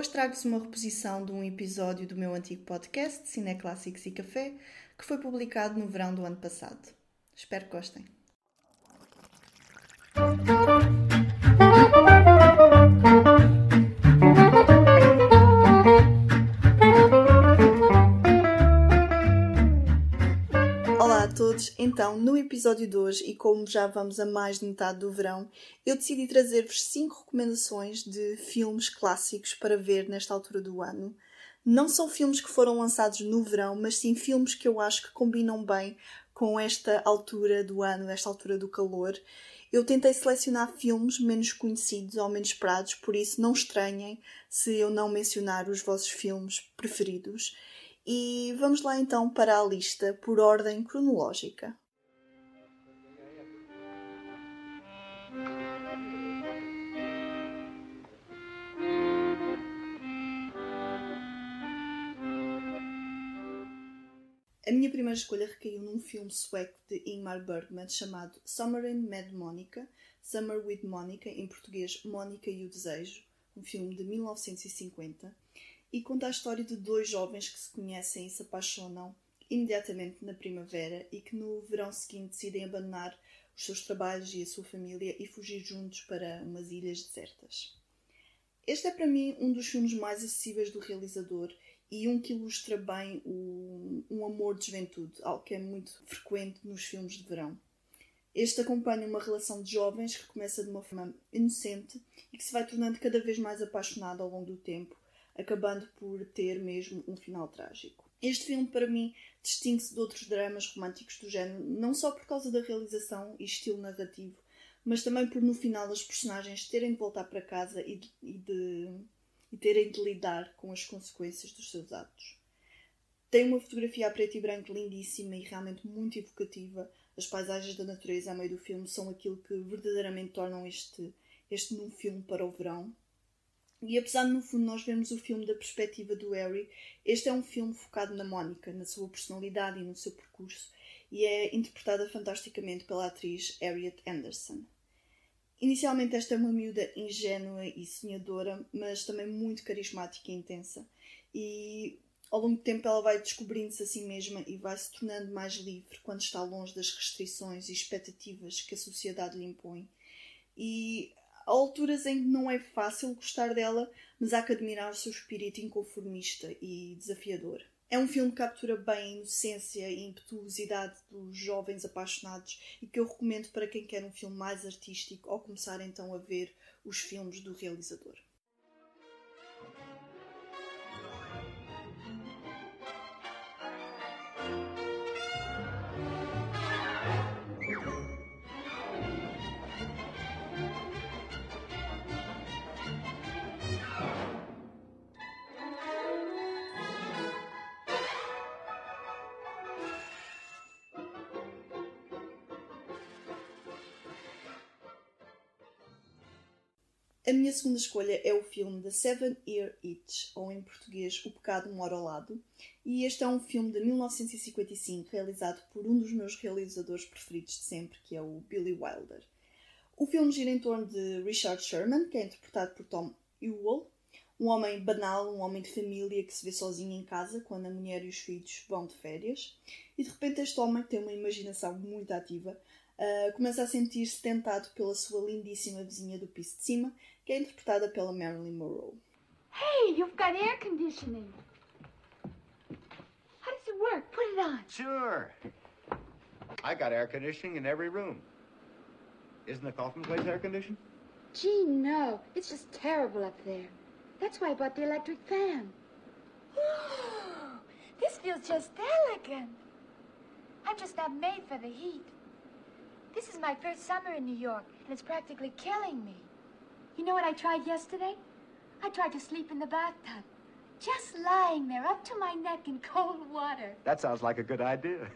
Hoje trago-vos uma reposição de um episódio do meu antigo podcast, Cine Clássicos e Café, que foi publicado no verão do ano passado. Espero que gostem. Então, no episódio de hoje, e como já vamos a mais de metade do verão, eu decidi trazer-vos 5 recomendações de filmes clássicos para ver nesta altura do ano. Não são filmes que foram lançados no verão, mas sim filmes que eu acho que combinam bem com esta altura do ano, esta altura do calor. Eu tentei selecionar filmes menos conhecidos ou menos esperados, por isso não estranhem se eu não mencionar os vossos filmes preferidos. E vamos lá então para a lista por ordem cronológica. A minha primeira escolha recaiu num filme sueco de Ingmar Bergman chamado Summer in Mad Monica, Summer with Monica, em português Mónica e o Desejo, um filme de 1950 e conta a história de dois jovens que se conhecem e se apaixonam imediatamente na primavera e que no verão seguinte decidem abandonar os seus trabalhos e a sua família e fugir juntos para umas ilhas desertas. Este é para mim um dos filmes mais acessíveis do realizador e um que ilustra bem o, um amor de juventude, algo que é muito frequente nos filmes de verão. Este acompanha uma relação de jovens que começa de uma forma inocente e que se vai tornando cada vez mais apaixonada ao longo do tempo, acabando por ter mesmo um final trágico. Este filme, para mim, distingue-se de outros dramas românticos do género, não só por causa da realização e estilo narrativo, mas também por no final as personagens terem de voltar para casa e de, e de, e terem de lidar com as consequências dos seus atos. Tem uma fotografia a preto e branco lindíssima e realmente muito evocativa. As paisagens da natureza a meio do filme são aquilo que verdadeiramente tornam este, este num filme para o verão. E apesar de no fundo nós vermos o filme da perspectiva do Harry, este é um filme focado na Mónica, na sua personalidade e no seu percurso, e é interpretada fantasticamente pela atriz Harriet Anderson. Inicialmente esta é uma miúda ingênua e sonhadora, mas também muito carismática e intensa, e ao longo do tempo ela vai descobrindo-se a si mesma e vai se tornando mais livre quando está longe das restrições e expectativas que a sociedade lhe impõe. E Há alturas em que não é fácil gostar dela, mas há que admirar o seu espírito inconformista e desafiador. É um filme que captura bem a inocência e impetuosidade dos jovens apaixonados e que eu recomendo para quem quer um filme mais artístico ou começar então a ver os filmes do realizador. A minha segunda escolha é o filme The Seven Year Itch, ou em português O Pecado Mora ao Lado, e este é um filme de 1955 realizado por um dos meus realizadores preferidos de sempre, que é o Billy Wilder. O filme gira em torno de Richard Sherman, que é interpretado por Tom Ewell, um homem banal, um homem de família que se vê sozinho em casa quando a mulher e os filhos vão de férias, e de repente este homem, que tem uma imaginação muito ativa, uh, começa a sentir-se tentado pela sua lindíssima vizinha do piso de cima, que é interpretada pela Marilyn Monroe. Hey, you've got air conditioning. How does it work? Put it on. Sure. I got air conditioning in every room. Isn't the coffin place air conditioned? Gee, no. It's just terrible up there. That's why I bought the electric fan. this feels just elegant. I'm just not made for the heat. This is my first summer in New York, and it's practically killing me. You know what I tried yesterday? I tried to sleep in the bathtub. Just lying there, up to my neck in cold water. That sounds like a good idea.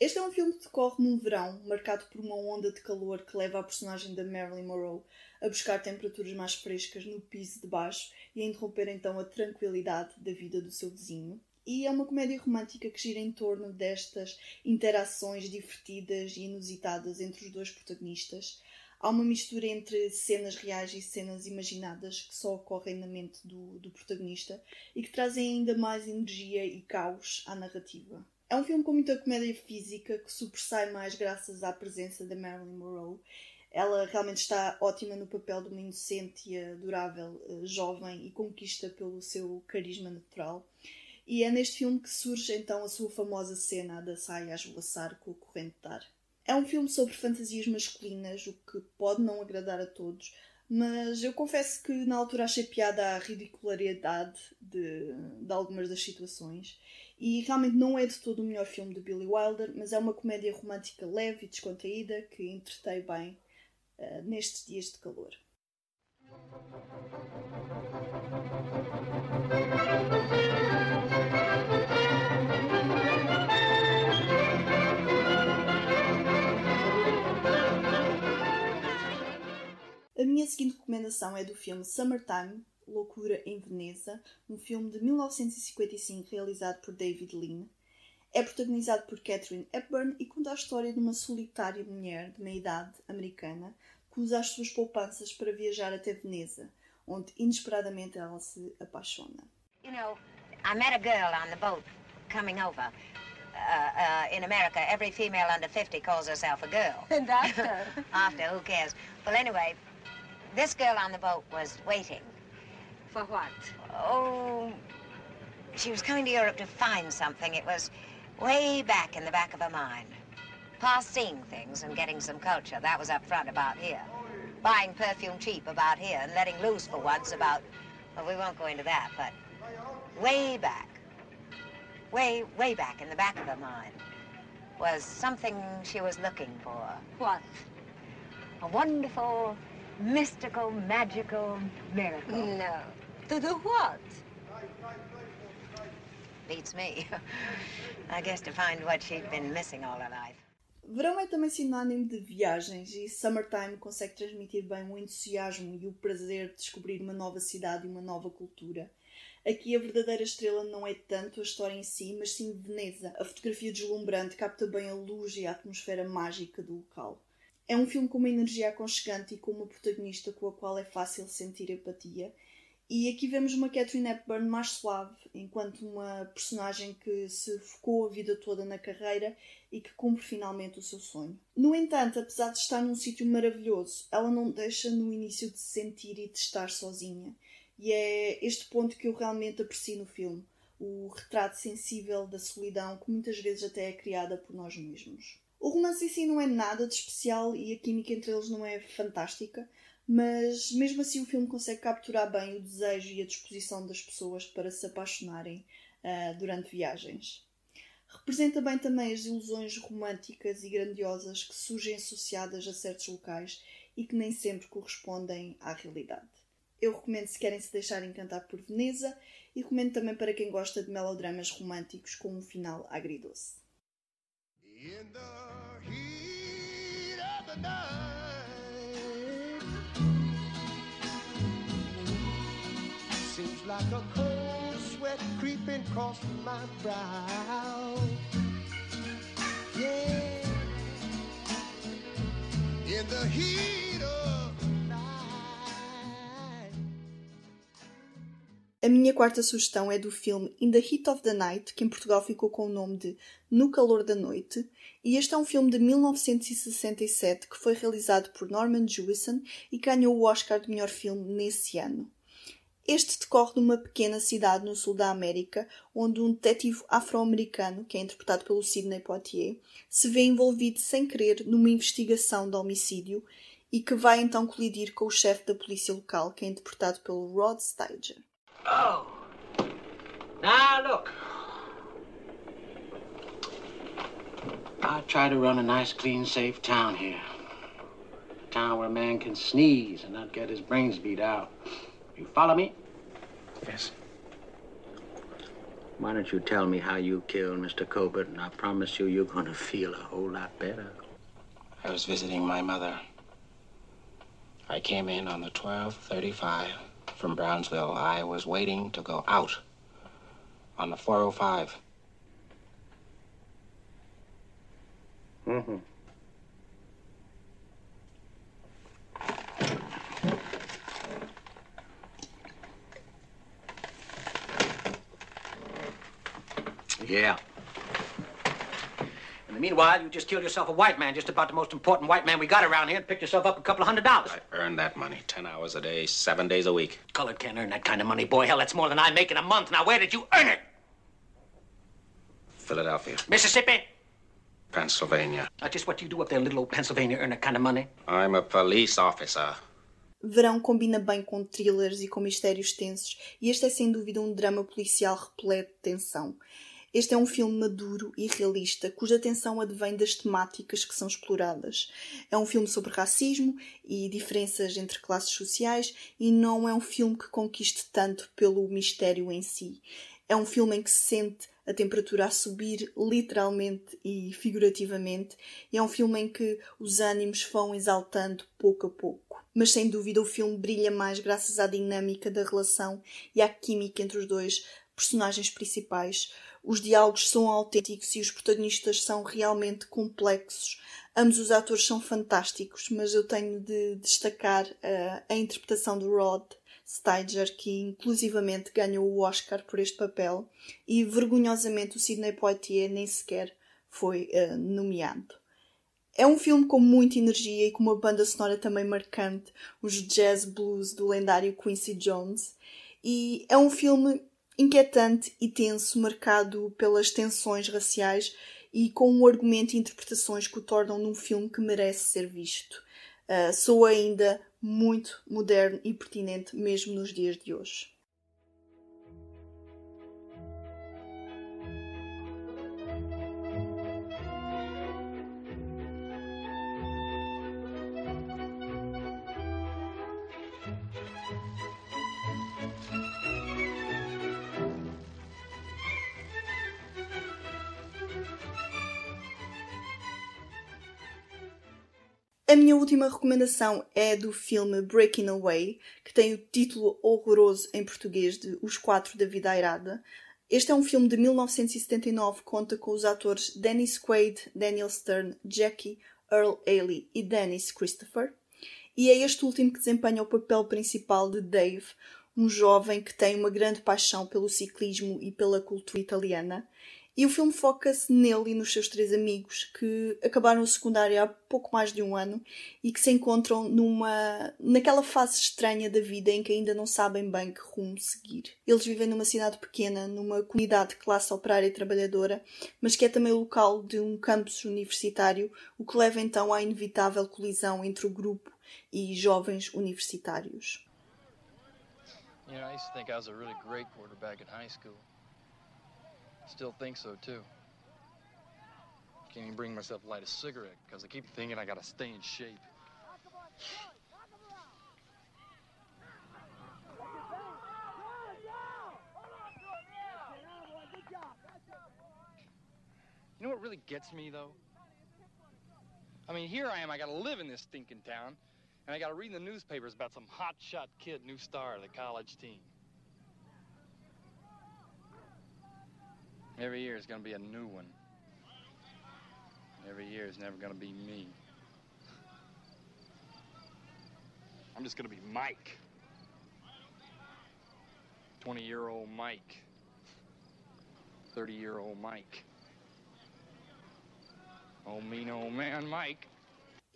Este é um filme que decorre num verão, marcado por uma onda de calor que leva a personagem da Marilyn Monroe a buscar temperaturas mais frescas no piso de baixo e a interromper então a tranquilidade da vida do seu vizinho. E é uma comédia romântica que gira em torno destas interações divertidas e inusitadas entre os dois protagonistas, Há uma mistura entre cenas reais e cenas imaginadas que só ocorrem na mente do, do protagonista e que trazem ainda mais energia e caos à narrativa. É um filme com muita comédia física que sobressai mais graças à presença da Marilyn Monroe. Ela realmente está ótima no papel de uma inocente e adorável eh, jovem e conquista pelo seu carisma natural. E é neste filme que surge então a sua famosa cena da saia a esvoaçar com a corrente de ar. É um filme sobre fantasias masculinas, o que pode não agradar a todos, mas eu confesso que na altura achei piada a ridicularidade de, de algumas das situações. E realmente não é de todo o melhor filme de Billy Wilder, mas é uma comédia romântica leve e descontraída que entretei bem uh, nestes dias de calor. A minha seguinte recomendação é do filme Summertime, Loucura em Veneza, um filme de 1955 realizado por David Lean. É protagonizado por Catherine Hepburn e conta a história de uma solitária mulher de meia idade americana que usa as suas poupanças para viajar até Veneza, onde inesperadamente ela se apaixona. You know, I met a girl on the boat coming over. Uh, uh, in America, every female under 50 calls herself a girl. And after? after, who cares? Well, anyway, This girl on the boat was waiting. For what? Oh, she was coming to Europe to find something. It was way back in the back of her mind. Past seeing things and getting some culture. That was up front about here. Buying perfume cheap about here and letting loose for once about, well, we won't go into that, but way back, way, way back in the back of her mind was something she was looking for. What? A wonderful mystical, magical miracle. No. To do what? Beats me. I guess to find what she'd been missing all her life. Verão é também sinónimo de viagens e Summertime consegue transmitir bem o entusiasmo e o prazer de descobrir uma nova cidade e uma nova cultura. Aqui a verdadeira estrela não é tanto a história em si, mas sim Veneza. A fotografia deslumbrante capta bem a luz e a atmosfera mágica do local. É um filme com uma energia aconchegante e com uma protagonista com a qual é fácil sentir empatia. E aqui vemos uma Catherine Hepburn mais suave, enquanto uma personagem que se focou a vida toda na carreira e que cumpre finalmente o seu sonho. No entanto, apesar de estar num sítio maravilhoso, ela não deixa no início de se sentir e de estar sozinha. E é este ponto que eu realmente aprecio no filme, o retrato sensível da solidão que muitas vezes até é criada por nós mesmos. O romance em si não é nada de especial e a química entre eles não é fantástica, mas mesmo assim o filme consegue capturar bem o desejo e a disposição das pessoas para se apaixonarem uh, durante viagens. Representa bem também as ilusões românticas e grandiosas que surgem associadas a certos locais e que nem sempre correspondem à realidade. Eu recomendo se querem se deixar encantar por Veneza e recomendo também para quem gosta de melodramas românticos com um final agridoce. In the heat of the night. Seems like a cold sweat creeping across my brow. Yeah. In the heat A minha quarta sugestão é do filme In the Heat of the Night, que em Portugal ficou com o nome de No Calor da Noite, e este é um filme de 1967 que foi realizado por Norman Jewison e ganhou o Oscar de melhor filme nesse ano. Este decorre numa pequena cidade no sul da América, onde um detetive afro-americano, que é interpretado pelo Sidney Poitier, se vê envolvido sem querer numa investigação de homicídio e que vai então colidir com o chefe da polícia local, que é interpretado pelo Rod Steiger. Oh. Now look. I try to run a nice, clean, safe town here. A town where a man can sneeze and not get his brains beat out. You follow me? Yes. Why don't you tell me how you killed Mr. Colbert, and I promise you you're going to feel a whole lot better. I was visiting my mother. I came in on the 1235 from Brownsville, I was waiting to go out on the 405. Mm-hmm. Yeah. In the meanwhile, you just killed yourself a white man, just about the most important white man we got around here, and picked yourself up a couple of hundred dollars. I earned that money 10 hours a day, seven days a week. Colored can't earn that kind of money, boy. Hell, that's more than I make in a month. Now, where did you earn it? Philadelphia, Mississippi? Pennsylvania. That's just what do you do up there in little old Pennsylvania, earn that kind of money. I'm a police officer. Verão combina bem com thrillers e com mistérios tensos, e este é sem dúvida um drama policial repleto de tensão. Este é um filme maduro e realista, cuja tensão advém das temáticas que são exploradas. É um filme sobre racismo e diferenças entre classes sociais, e não é um filme que conquiste tanto pelo mistério em si. É um filme em que se sente a temperatura a subir literalmente e figurativamente, e é um filme em que os ânimos vão exaltando pouco a pouco. Mas sem dúvida o filme brilha mais graças à dinâmica da relação e à química entre os dois personagens principais. Os diálogos são autênticos e os protagonistas são realmente complexos. Ambos os atores são fantásticos, mas eu tenho de destacar uh, a interpretação do Rod Steiger, que inclusivamente ganhou o Oscar por este papel, e vergonhosamente o Sidney Poitier nem sequer foi uh, nomeado. É um filme com muita energia e com uma banda sonora também marcante, os jazz blues do lendário Quincy Jones, e é um filme inquietante e tenso, marcado pelas tensões raciais e com um argumento e interpretações que o tornam num filme que merece ser visto. Uh, sou ainda muito moderno e pertinente mesmo nos dias de hoje. A minha última recomendação é do filme Breaking Away, que tem o título horroroso em português de Os Quatro da Vida Airada. Este é um filme de 1979 que conta com os atores Dennis Quaid, Daniel Stern, Jackie, Earl Haley e Dennis Christopher. E é este último que desempenha o papel principal de Dave, um jovem que tem uma grande paixão pelo ciclismo e pela cultura italiana e o filme foca-se nele e nos seus três amigos que acabaram o secundário há pouco mais de um ano e que se encontram numa naquela fase estranha da vida em que ainda não sabem bem que rumo seguir. Eles vivem numa cidade pequena, numa comunidade de classe operária e trabalhadora, mas que é também o local de um campus universitário, o que leva então à inevitável colisão entre o grupo e jovens universitários. You know, I used to think I was a really great quarterback in high school. Still think so, too. Can't even bring myself to light a cigarette because I keep thinking I gotta stay in shape. You know what really gets me, though? I mean, here I am, I gotta live in this stinking town, and I gotta read in the newspapers about some hotshot kid, new star of the college team. Every year is going to be a new one. Every year is never going to be me. I'm just going to be Mike. 20 year old Mike. 30 year old Mike. Oh, mean old man Mike.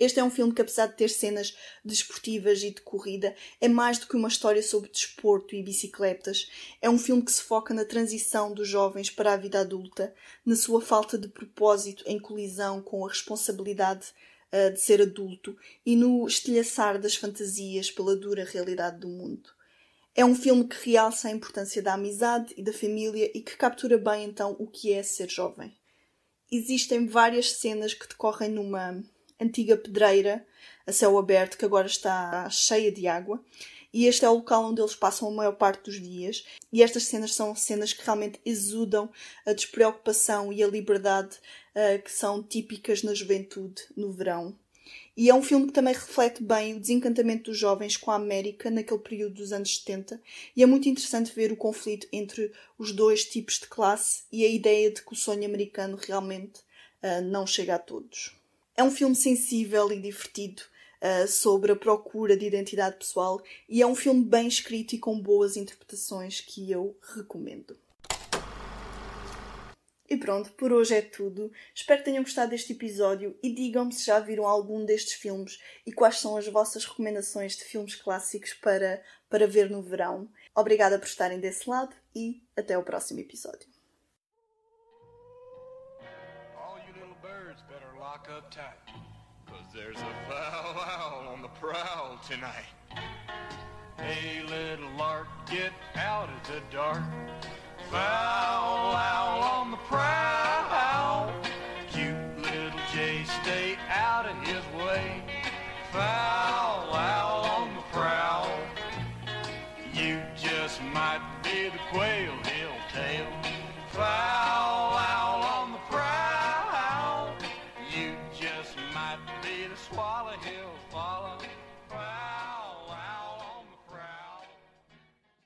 Este é um filme que, apesar de ter cenas desportivas e de corrida, é mais do que uma história sobre desporto e bicicletas. É um filme que se foca na transição dos jovens para a vida adulta, na sua falta de propósito em colisão com a responsabilidade uh, de ser adulto e no estilhaçar das fantasias pela dura realidade do mundo. É um filme que realça a importância da amizade e da família e que captura bem então o que é ser jovem. Existem várias cenas que decorrem numa antiga pedreira a céu aberto que agora está cheia de água. E este é o local onde eles passam a maior parte dos dias. E estas cenas são cenas que realmente exudam a despreocupação e a liberdade uh, que são típicas na juventude no verão. E é um filme que também reflete bem o desencantamento dos jovens com a América naquele período dos anos 70. E é muito interessante ver o conflito entre os dois tipos de classe e a ideia de que o sonho americano realmente uh, não chega a todos. É um filme sensível e divertido uh, sobre a procura de identidade pessoal e é um filme bem escrito e com boas interpretações que eu recomendo. E pronto, por hoje é tudo. Espero que tenham gostado deste episódio e digam-me se já viram algum destes filmes e quais são as vossas recomendações de filmes clássicos para, para ver no verão. Obrigada por estarem desse lado e até o próximo episódio. Lock up tight. Cause there's a foul owl on the prowl tonight. Hey, little lark, get out of the dark. Foul owl on the prowl.